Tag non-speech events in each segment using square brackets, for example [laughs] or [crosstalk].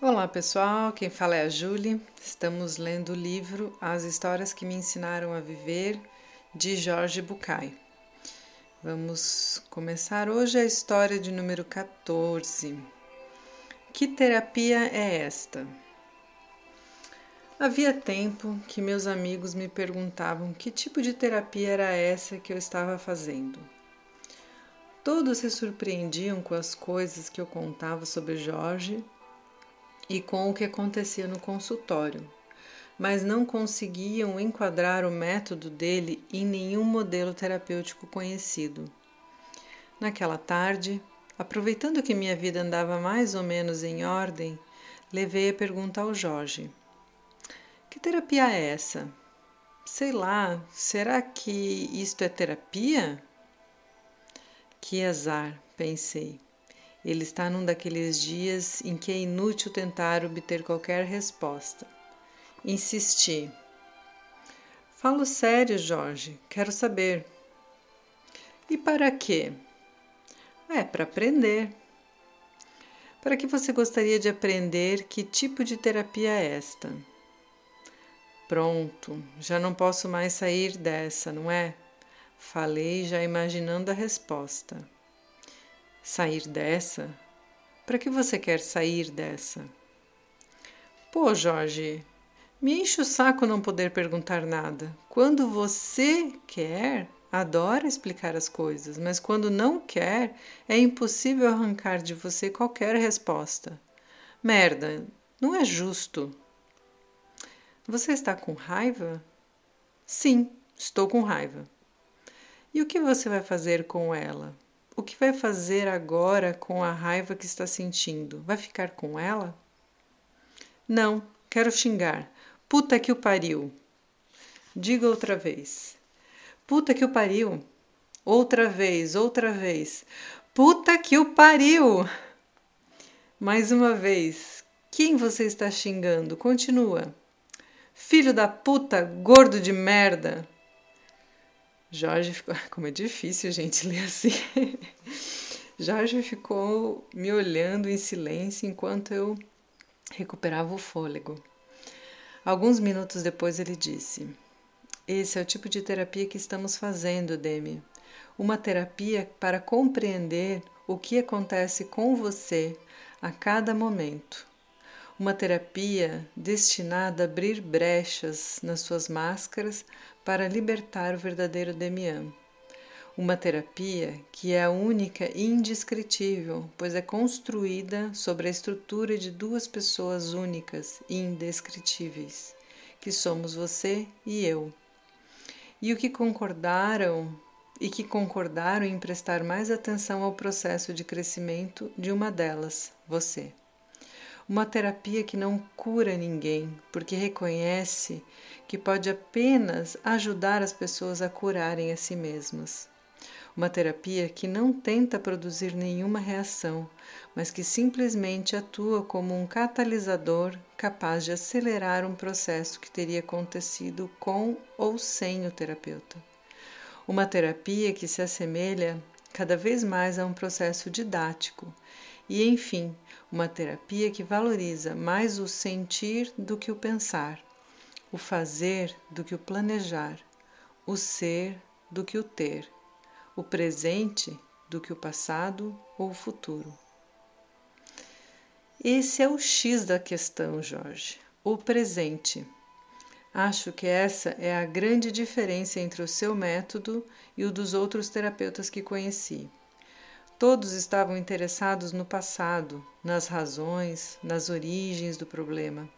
Olá pessoal, quem fala é a Julie. Estamos lendo o livro As Histórias que Me Ensinaram a Viver, de Jorge Bucay. Vamos começar hoje a história de número 14. Que terapia é esta? Havia tempo que meus amigos me perguntavam que tipo de terapia era essa que eu estava fazendo. Todos se surpreendiam com as coisas que eu contava sobre Jorge e com o que acontecia no consultório, mas não conseguiam enquadrar o método dele em nenhum modelo terapêutico conhecido. Naquela tarde, aproveitando que minha vida andava mais ou menos em ordem, levei a pergunta ao Jorge: Que terapia é essa? Sei lá, será que isto é terapia? Que azar, pensei. Ele está num daqueles dias em que é inútil tentar obter qualquer resposta. Insisti. Falo sério, Jorge. Quero saber. E para quê? É para aprender. Para que você gostaria de aprender que tipo de terapia é esta? Pronto, já não posso mais sair dessa, não é? Falei já imaginando a resposta. Sair dessa? Para que você quer sair dessa? Pô, Jorge, me enche o saco não poder perguntar nada. Quando você quer, adora explicar as coisas, mas quando não quer, é impossível arrancar de você qualquer resposta. Merda, não é justo. Você está com raiva? Sim, estou com raiva. E o que você vai fazer com ela? O que vai fazer agora com a raiva que está sentindo? Vai ficar com ela? Não, quero xingar. Puta que o pariu. Diga outra vez. Puta que o pariu. Outra vez, outra vez. Puta que o pariu. Mais uma vez. Quem você está xingando? Continua. Filho da puta, gordo de merda. Jorge ficou. [laughs] Como é difícil, gente, ler assim. [laughs] Jorge ficou me olhando em silêncio enquanto eu recuperava o fôlego. Alguns minutos depois ele disse: Esse é o tipo de terapia que estamos fazendo, Demi. Uma terapia para compreender o que acontece com você a cada momento. Uma terapia destinada a abrir brechas nas suas máscaras para libertar o verdadeiro Demian. Uma terapia que é única e indescritível, pois é construída sobre a estrutura de duas pessoas únicas e indescritíveis, que somos você e eu. E o que concordaram e que concordaram em prestar mais atenção ao processo de crescimento de uma delas, você. Uma terapia que não cura ninguém, porque reconhece que pode apenas ajudar as pessoas a curarem a si mesmas. Uma terapia que não tenta produzir nenhuma reação, mas que simplesmente atua como um catalisador capaz de acelerar um processo que teria acontecido com ou sem o terapeuta. Uma terapia que se assemelha cada vez mais a um processo didático e, enfim, uma terapia que valoriza mais o sentir do que o pensar, o fazer do que o planejar, o ser do que o ter, o presente do que o passado ou o futuro. Esse é o X da questão, Jorge. O presente. Acho que essa é a grande diferença entre o seu método e o dos outros terapeutas que conheci. Todos estavam interessados no passado, nas razões, nas origens do problema.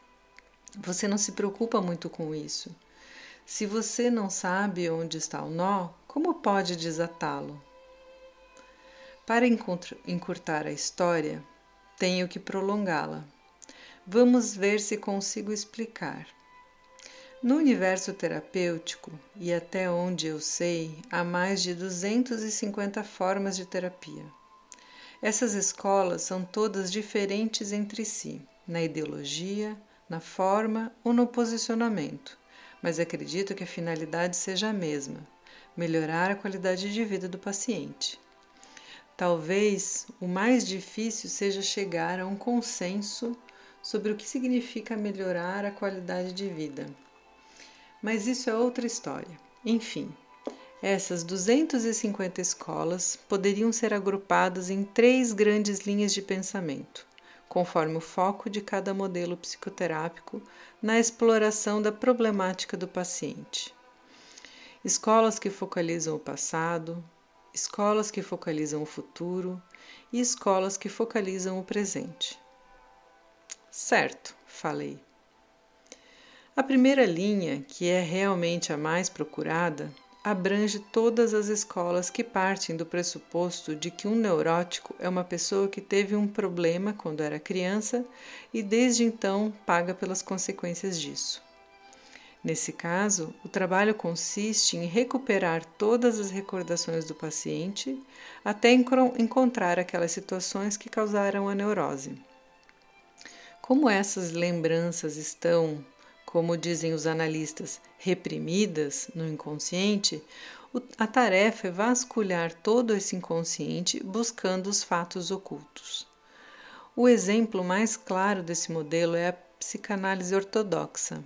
Você não se preocupa muito com isso. Se você não sabe onde está o nó, como pode desatá-lo? Para encurtar a história, tenho que prolongá-la. Vamos ver se consigo explicar. No universo terapêutico, e até onde eu sei, há mais de 250 formas de terapia. Essas escolas são todas diferentes entre si, na ideologia, na forma ou no posicionamento, mas acredito que a finalidade seja a mesma: melhorar a qualidade de vida do paciente. Talvez o mais difícil seja chegar a um consenso sobre o que significa melhorar a qualidade de vida. Mas isso é outra história. Enfim, essas 250 escolas poderiam ser agrupadas em três grandes linhas de pensamento, conforme o foco de cada modelo psicoterápico na exploração da problemática do paciente. Escolas que focalizam o passado, escolas que focalizam o futuro e escolas que focalizam o presente. Certo, falei. A primeira linha, que é realmente a mais procurada, abrange todas as escolas que partem do pressuposto de que um neurótico é uma pessoa que teve um problema quando era criança e desde então paga pelas consequências disso. Nesse caso, o trabalho consiste em recuperar todas as recordações do paciente até encontrar aquelas situações que causaram a neurose. Como essas lembranças estão como dizem os analistas, reprimidas no inconsciente, a tarefa é vasculhar todo esse inconsciente buscando os fatos ocultos. O exemplo mais claro desse modelo é a psicanálise ortodoxa.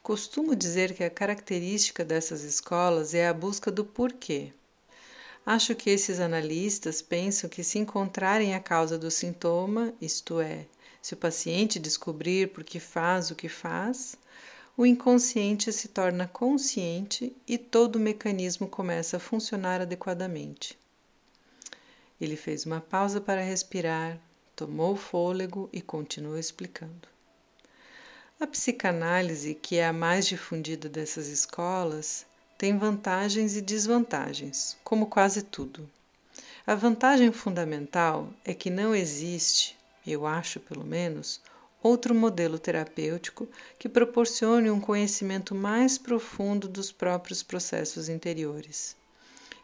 Costumo dizer que a característica dessas escolas é a busca do porquê. Acho que esses analistas pensam que se encontrarem a causa do sintoma, isto é, se o paciente descobrir por que faz o que faz, o inconsciente se torna consciente e todo o mecanismo começa a funcionar adequadamente. Ele fez uma pausa para respirar, tomou fôlego e continuou explicando. A psicanálise, que é a mais difundida dessas escolas, tem vantagens e desvantagens, como quase tudo. A vantagem fundamental é que não existe eu acho pelo menos, outro modelo terapêutico que proporcione um conhecimento mais profundo dos próprios processos interiores.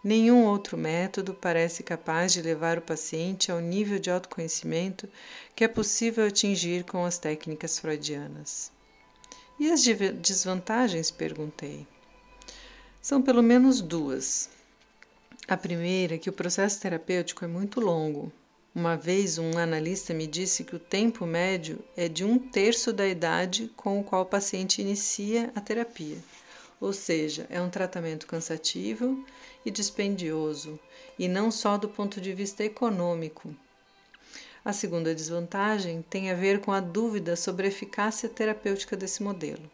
Nenhum outro método parece capaz de levar o paciente ao nível de autoconhecimento que é possível atingir com as técnicas freudianas. E as desvantagens? perguntei. São pelo menos duas. A primeira é que o processo terapêutico é muito longo, uma vez, um analista me disse que o tempo médio é de um terço da idade com o qual o paciente inicia a terapia. Ou seja, é um tratamento cansativo e dispendioso, e não só do ponto de vista econômico. A segunda desvantagem tem a ver com a dúvida sobre a eficácia terapêutica desse modelo.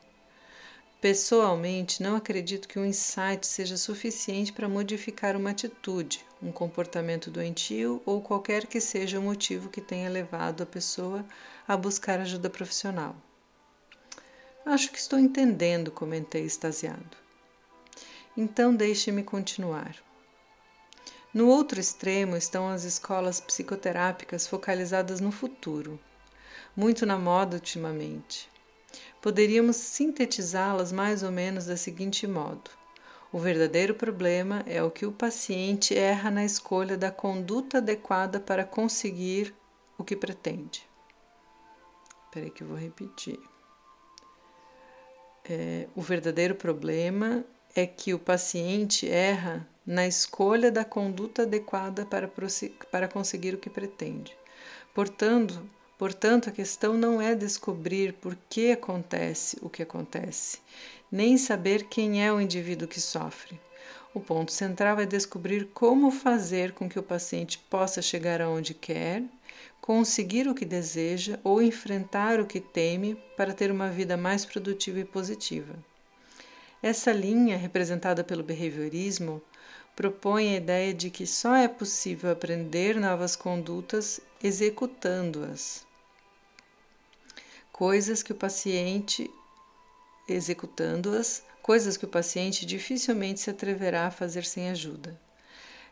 Pessoalmente, não acredito que um insight seja suficiente para modificar uma atitude, um comportamento doentio ou qualquer que seja o motivo que tenha levado a pessoa a buscar ajuda profissional. Acho que estou entendendo, comentei extasiado. Então deixe-me continuar. No outro extremo estão as escolas psicoterápicas focalizadas no futuro, muito na moda ultimamente. Poderíamos sintetizá-las mais ou menos da seguinte modo: o verdadeiro problema é o que o paciente erra na escolha da conduta adequada para conseguir o que pretende. Espera que eu vou repetir. É, o verdadeiro problema é que o paciente erra na escolha da conduta adequada para, para conseguir o que pretende. Portanto, Portanto, a questão não é descobrir por que acontece o que acontece, nem saber quem é o indivíduo que sofre. O ponto central é descobrir como fazer com que o paciente possa chegar aonde quer, conseguir o que deseja ou enfrentar o que teme para ter uma vida mais produtiva e positiva. Essa linha, representada pelo behaviorismo, propõe a ideia de que só é possível aprender novas condutas executando-as coisas que o paciente executando-as, coisas que o paciente dificilmente se atreverá a fazer sem ajuda.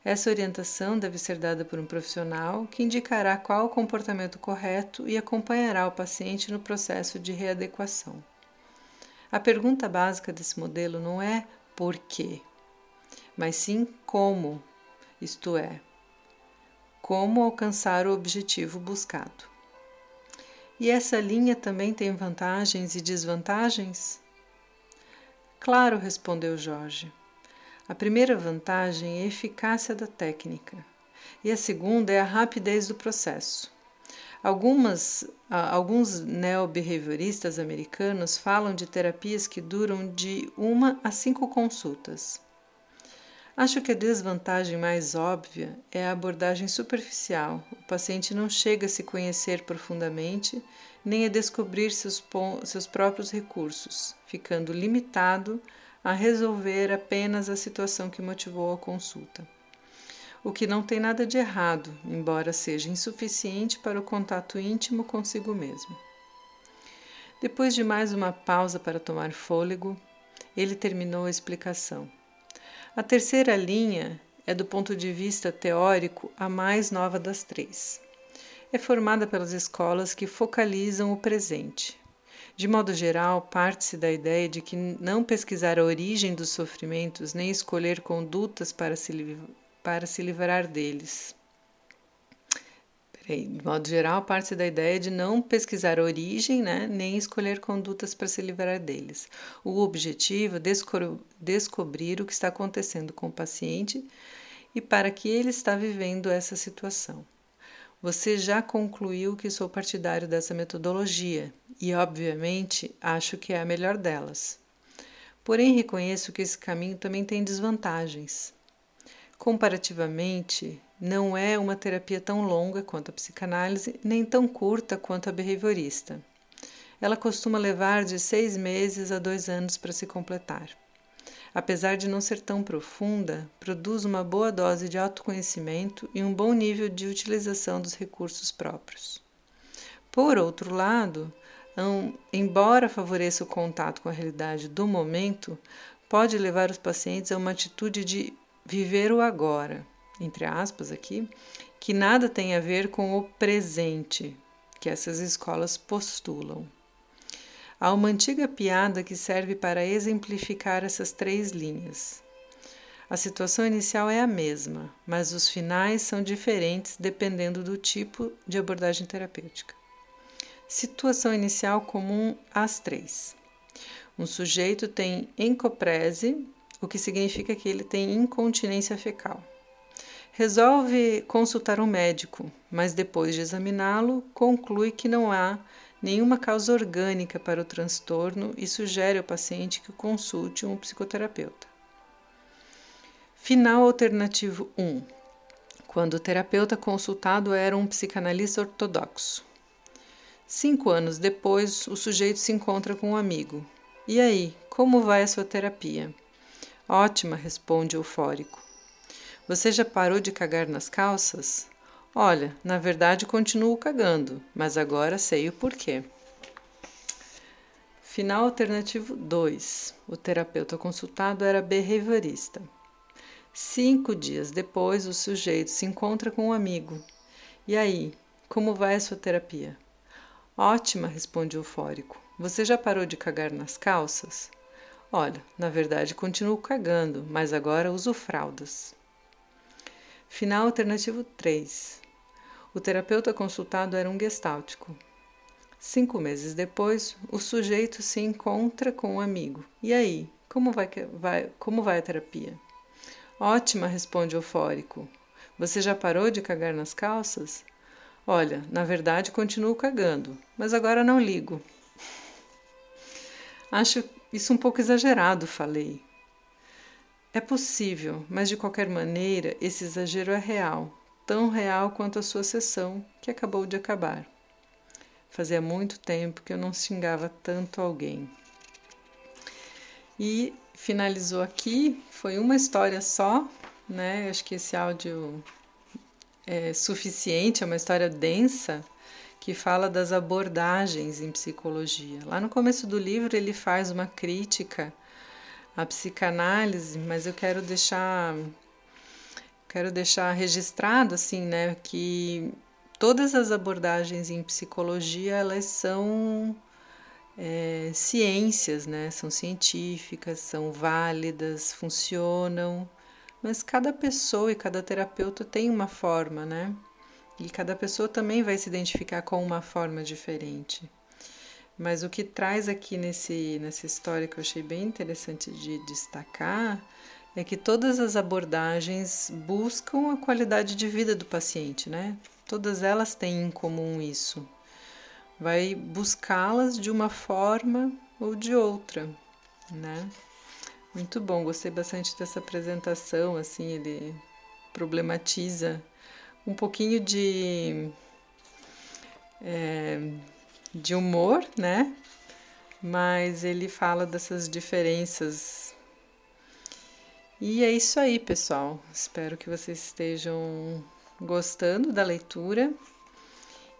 Essa orientação deve ser dada por um profissional que indicará qual o comportamento correto e acompanhará o paciente no processo de readequação. A pergunta básica desse modelo não é por quê, mas sim como, isto é, como alcançar o objetivo buscado. E essa linha também tem vantagens e desvantagens? Claro, respondeu Jorge. A primeira vantagem é a eficácia da técnica, e a segunda é a rapidez do processo. Algumas, alguns neobehavioristas americanos falam de terapias que duram de uma a cinco consultas. Acho que a desvantagem mais óbvia é a abordagem superficial. O paciente não chega a se conhecer profundamente nem a descobrir seus, seus próprios recursos, ficando limitado a resolver apenas a situação que motivou a consulta. O que não tem nada de errado, embora seja insuficiente para o contato íntimo consigo mesmo. Depois de mais uma pausa para tomar fôlego, ele terminou a explicação. A terceira linha é, do ponto de vista teórico, a mais nova das três. É formada pelas escolas que focalizam o presente. De modo geral, parte-se da ideia de que não pesquisar a origem dos sofrimentos nem escolher condutas para se, para se livrar deles de modo geral, parte da ideia de não pesquisar a origem, né, nem escolher condutas para se livrar deles. O objetivo é desco descobrir o que está acontecendo com o paciente e para que ele está vivendo essa situação. Você já concluiu que sou partidário dessa metodologia e, obviamente, acho que é a melhor delas. Porém, reconheço que esse caminho também tem desvantagens. Comparativamente, não é uma terapia tão longa quanto a psicanálise, nem tão curta quanto a behaviorista. Ela costuma levar de seis meses a dois anos para se completar. Apesar de não ser tão profunda, produz uma boa dose de autoconhecimento e um bom nível de utilização dos recursos próprios. Por outro lado, embora favoreça o contato com a realidade do momento, pode levar os pacientes a uma atitude de viver o agora, entre aspas aqui, que nada tem a ver com o presente que essas escolas postulam. Há uma antiga piada que serve para exemplificar essas três linhas. A situação inicial é a mesma, mas os finais são diferentes dependendo do tipo de abordagem terapêutica. Situação inicial comum às três. Um sujeito tem encoprese, o que significa que ele tem incontinência fecal. Resolve consultar um médico, mas depois de examiná-lo, conclui que não há nenhuma causa orgânica para o transtorno e sugere ao paciente que consulte um psicoterapeuta. Final alternativo 1. Quando o terapeuta consultado era um psicanalista ortodoxo. Cinco anos depois, o sujeito se encontra com um amigo. E aí, como vai a sua terapia? Ótima, responde eufórico. Você já parou de cagar nas calças? Olha, na verdade continuo cagando, mas agora sei o porquê. Final alternativo 2. O terapeuta consultado era behaviorista. Cinco dias depois, o sujeito se encontra com um amigo. E aí, como vai a sua terapia? Ótima, responde o eufórico. Você já parou de cagar nas calças? Olha, na verdade continuo cagando, mas agora uso fraldas. Final alternativo 3. O terapeuta consultado era um gestáltico. Cinco meses depois, o sujeito se encontra com um amigo. E aí, como vai, vai, como vai a terapia? Ótima, responde eufórico. Você já parou de cagar nas calças? Olha, na verdade continuo cagando, mas agora não ligo. Acho isso um pouco exagerado, falei. É possível, mas de qualquer maneira esse exagero é real, tão real quanto a sua sessão, que acabou de acabar. Fazia muito tempo que eu não xingava tanto alguém. E finalizou aqui, foi uma história só, né? Acho que esse áudio é suficiente, é uma história densa que fala das abordagens em psicologia. Lá no começo do livro ele faz uma crítica à psicanálise, mas eu quero deixar quero deixar registrado assim, né, que todas as abordagens em psicologia elas são é, ciências, né? São científicas, são válidas, funcionam, mas cada pessoa e cada terapeuta tem uma forma, né? E cada pessoa também vai se identificar com uma forma diferente. Mas o que traz aqui nesse, nessa história que eu achei bem interessante de destacar é que todas as abordagens buscam a qualidade de vida do paciente, né? Todas elas têm em comum isso. Vai buscá-las de uma forma ou de outra, né? Muito bom, gostei bastante dessa apresentação, assim, ele problematiza um pouquinho de é, de humor, né? Mas ele fala dessas diferenças. E é isso aí, pessoal. Espero que vocês estejam gostando da leitura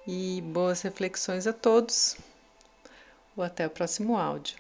e boas reflexões a todos. Ou até o próximo áudio.